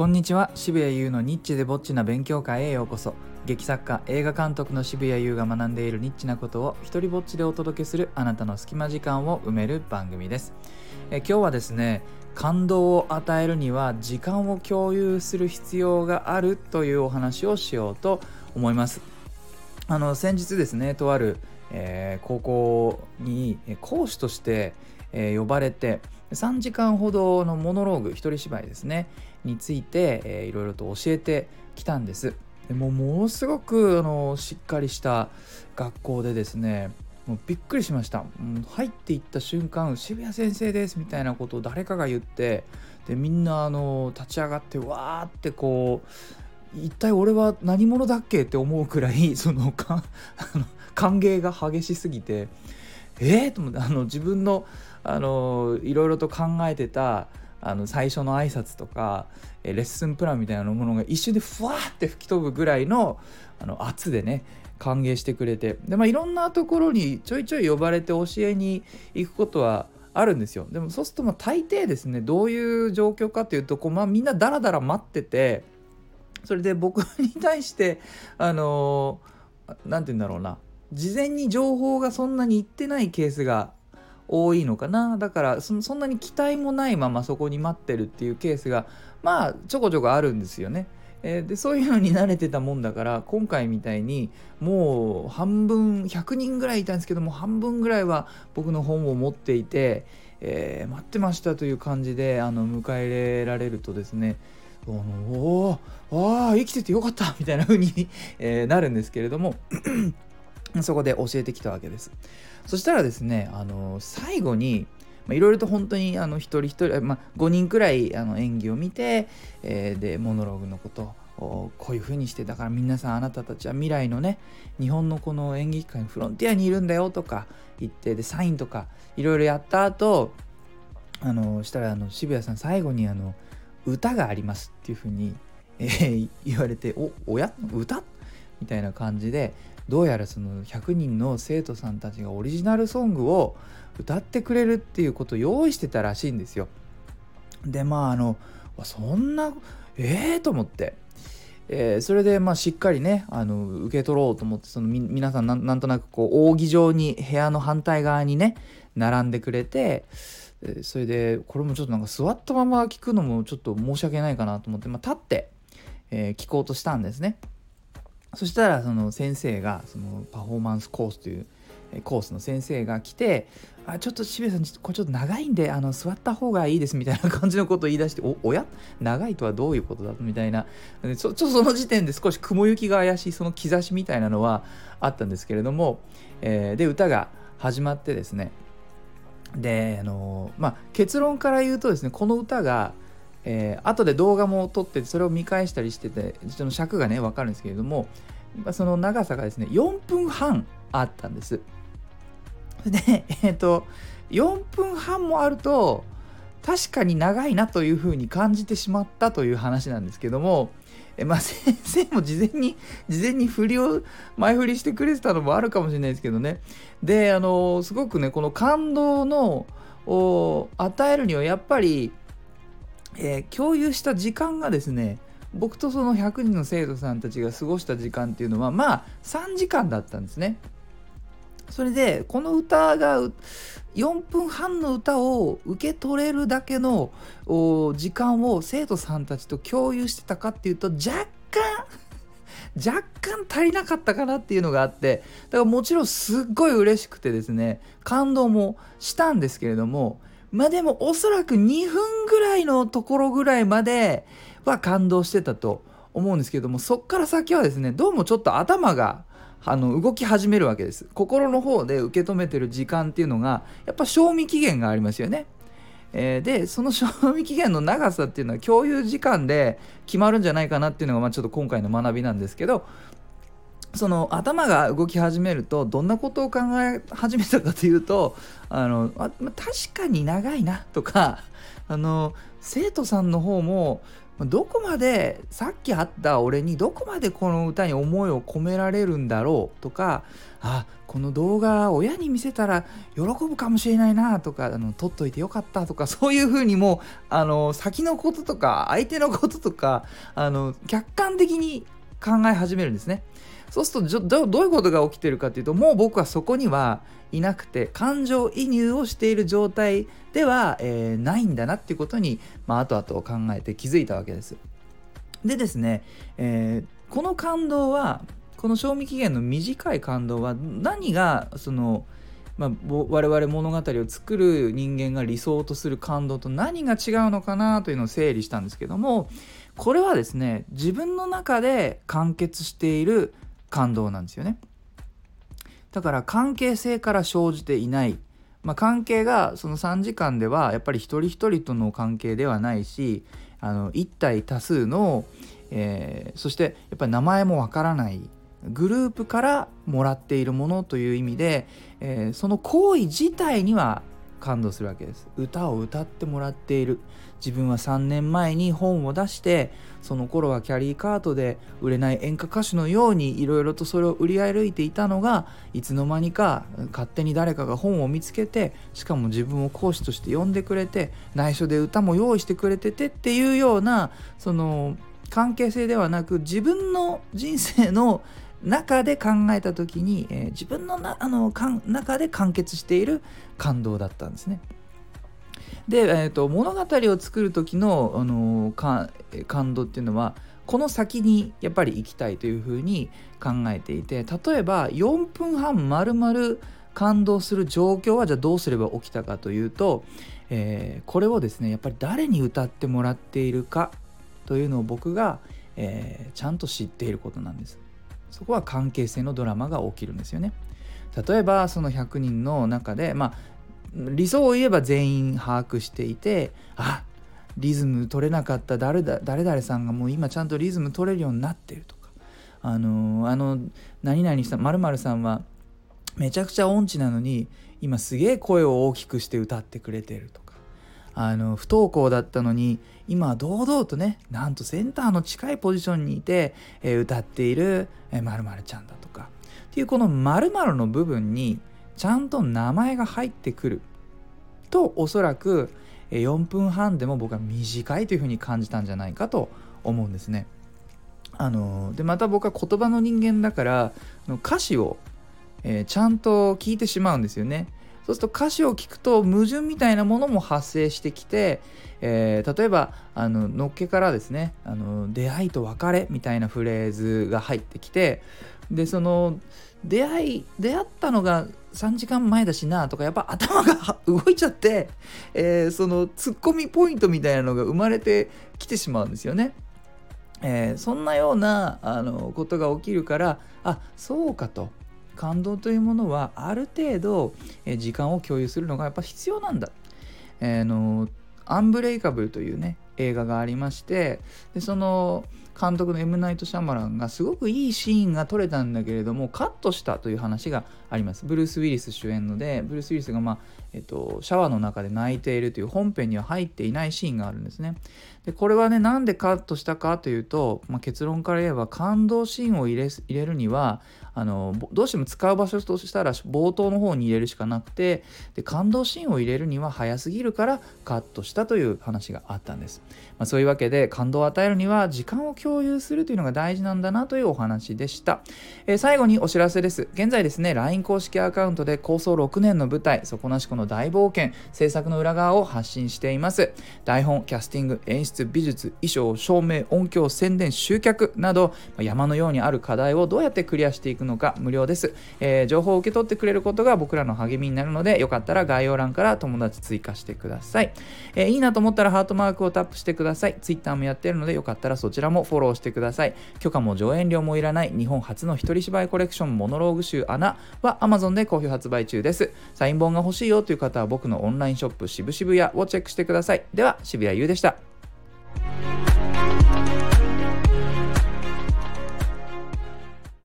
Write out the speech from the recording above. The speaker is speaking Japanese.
こんにちは。渋谷優のニッチでぼっちな勉強会へようこそ。劇作家映画監督の渋谷優が学んでいるニッチなことを一人ぼっちでお届けするあなたの隙間時間を埋める番組です。え今日はですね感動を与えるには時間を共有する必要があるというお話をしようと思います。あの先日ですねとある、えー、高校に講師として、えー、呼ばれて3時間ほどのモノローグ一人芝居ですね。について、え、いろいろと教えてきたんです。でもものすごくあのしっかりした学校でですねもうびっくりしました、うん、入っていった瞬間渋谷先生ですみたいなことを誰かが言ってでみんなあの立ち上がってわーってこう一体俺は何者だっけ？って思うくらいそのか あの歓迎が激しすぎてえー、と思ってあの自分のあのいろいろと考えてたあの最初の挨拶とかレッスンプランみたいなものが一瞬でふわって吹き飛ぶぐらいのあの圧でね歓迎してくれてで、まあ、いろんなところにちょいちょい呼ばれて教えに行くことはあるんですよ。でもそうするとまあ大抵ですねどういう状況かというとこう、まあ、みんなダラダラ待っててそれで僕に対してあの何て言うんだろうな事前に情報がそんなにいってないケースが多いのかなだからそんなに期待もないままそこに待ってるっていうケースがまあちょこちょこあるんですよね。えー、でそういうのに慣れてたもんだから今回みたいにもう半分100人ぐらいいたんですけども半分ぐらいは僕の本を持っていて、えー、待ってましたという感じであの迎え入れられるとですねおおあ生きててよかったみたいな風に、えー、なるんですけれどもそこで教えてきたわけです。そしたらですね、あの最後に、いろいろと本当にあの一人一人、まあ、5人くらいあの演技を見て、えー、でモノローグのことをこういう風にしてだから皆さんあなたたちは未来のね日本のこの演劇界のフロンティアにいるんだよとか言ってでサインとかいろいろやった後あのしたらあの渋谷さん最後にあの歌がありますっていう風に、えー、言われておおや？歌みたいな感じでどうやらその100人の生徒さんたちがオリジナルソングを歌ってくれるっていうことを用意してたらしいんですよ。でまああのそんなええー、と思って。えー、それでまあしっかりねあの受け取ろうと思ってその皆さんなんとなくこう扇状に部屋の反対側にね並んでくれてそれでこれもちょっとなんか座ったまま聞くのもちょっと申し訳ないかなと思って、まあ、立って、えー、聞こうとしたんですね。そしたらその先生がそのパフォーマンスコースというコースの先生が来て「あちょっと渋谷さんこれちょっと長いんであの座った方がいいです」みたいな感じのことを言い出して「おおや？長いとはどういうことだ?」みたいなちょちょっとその時点で少し雲行きが怪しいその兆しみたいなのはあったんですけれども、えー、で歌が始まってですねであのまあ結論から言うとですねこの歌が「えー、後で動画も撮ってそれを見返したりしててその尺がね分かるんですけれどもその長さがですね4分半あったんです。でえっ、ー、と4分半もあると確かに長いなというふうに感じてしまったという話なんですけどもえまあ先生も事前に事前に振りを前振りしてくれてたのもあるかもしれないですけどね。であのすごくねこの感動のを与えるにはやっぱりえー、共有した時間がですね僕とその100人の生徒さんたちが過ごした時間っていうのはまあ3時間だったんですね。それでこの歌が4分半の歌を受け取れるだけの時間を生徒さんたちと共有してたかっていうと若干 若干足りなかったかなっていうのがあってだからもちろんすっごい嬉しくてですね感動もしたんですけれどもまあでもおそらく2分ぐらいのところぐらいまでは感動してたと思うんですけどもそっから先はですねどうもちょっと頭があの動き始めるわけです心の方で受け止めてる時間っていうのがやっぱ賞味期限がありますよね。えー、でその賞味期限の長さっていうのは共有時間で決まるんじゃないかなっていうのが、まあ、ちょっと今回の学びなんですけどその頭が動き始めるとどんなことを考え始めたかというとあのあ確かに長いなとかあの生徒さんの方もどこまでさっき会った俺にどこまでこの歌に思いを込められるんだろうとかあこの動画親に見せたら喜ぶかもしれないなとかあの撮っといてよかったとかそういうふうにもあの先のこととか相手のこととかあの客観的に考え始めるんですね。そうするとどどういうことが起きてるかっていうともう僕はそこにはいなくて感情移入をしている状態では、えー、ないんだなっていうことに、まあ、後々考えて気づいたわけです。でですね、えー、この感動はこの賞味期限の短い感動は何がその、まあ、我々物語を作る人間が理想とする感動と何が違うのかなというのを整理したんですけどもこれはですね自分の中で完結している感動なんですよね。だから関係性から生じていない、まあ、関係がその3時間ではやっぱり一人一人との関係ではないしあの1対多数の、えー、そしてやっぱり名前もわからないグループからもらっているものという意味で、えー、その行為自体には感動するわけです。歌を歌ってもらっている。自分は3年前に本を出してその頃はキャリーカートで売れない演歌歌手のようにいろいろとそれを売り歩いていたのがいつの間にか勝手に誰かが本を見つけてしかも自分を講師として呼んでくれて内緒で歌も用意してくれててっていうようなその関係性ではなく自分の人生の中で考えた時に、えー、自分のなあのかん中で完結している感動だったんですね。で、えーと、物語を作る時の、あの感動っていうのはこの先にやっぱり行きたいというふうに考えていて例えば4分半まるまる感動する状況はじゃあどうすれば起きたかというと、えー、これをですねやっぱり誰に歌ってもらっているかというのを僕が、えー、ちゃんと知っていることなんです。そこは関係性のドラマが起きるんですよね。例えばその100人の中でまあ理想を言えば全員把握していてあリズム取れなかった誰だ誰々さんがもう今ちゃんとリズム取れるようになってるとかあのあの何々さんまるさんはめちゃくちゃ音痴なのに今すげえ声を大きくして歌ってくれてるとかあの不登校だったのに今は堂々とねなんとセンターの近いポジションにいて、えー、歌っているまる、ちゃんだとかっていうこのまるの部分にちゃんと名前が入ってくるとおそらく4分半でも僕は短いというふうに感じたんじゃないかと思うんですね。あのでまた僕は言葉の人間だから歌詞を、えー、ちゃんと聞いてしまうんですよね。そうすると歌詞を聞くと矛盾みたいなものも発生してきて、えー、例えばあののっけからですねあの出会いと別れみたいなフレーズが入ってきてでその出会い出会ったのが3時間前だしなとかやっぱ頭が動いちゃって、えー、そのツッコミポイントみたいなのが生まれてきてしまうんですよね。えー、そんなようなあのことが起きるからあそうかと感動というものはある程度、え時間を共有するのがやっぱ必要なんだ。えー、のアンブレイカブルというね映画がありましてでその監督のエム・ナイト・シャマランがすごくいいシーンが撮れたんだけれどもカットしたという話があります。ブルース・ウィリス主演のでブルース・ウィリスが、まあえっと、シャワーの中で泣いているという本編には入っていないシーンがあるんですね。でこれはねなんでカットしたかというと、まあ、結論から言えば感動シーンを入れ入れるにはあのどうしても使う場所としたら冒頭の方に入れるしかなくてで感動シーンを入れるには早すぎるからカットしたという話があったんです、まあ、そういうわけで感動を与えるには時間を共有するというのが大事なんだなというお話でした、えー、最後にお知らせです。現在ですね LINE 公式アカウントで構想6年の舞台底なしこの大冒険制作の裏側を発信しています。台本キャスティング演出美術衣装照明音響宣伝集客など山のようにある課題をどうやってクリアしていくのか無料です、えー、情報を受け取ってくれることが僕らの励みになるのでよかったら概要欄から友達追加してください、えー、いいなと思ったらハートマークをタップしてください。Twitter もやってるのでよかったらそちらもフォローしてください。許可も上演料もいらない日本初の一人芝居コレクションモノローグ集穴は Amazon で好評発売中です。サイン本が欲しいよという方は僕のオンラインショップ渋々屋をチェックしてください。では渋谷優でした。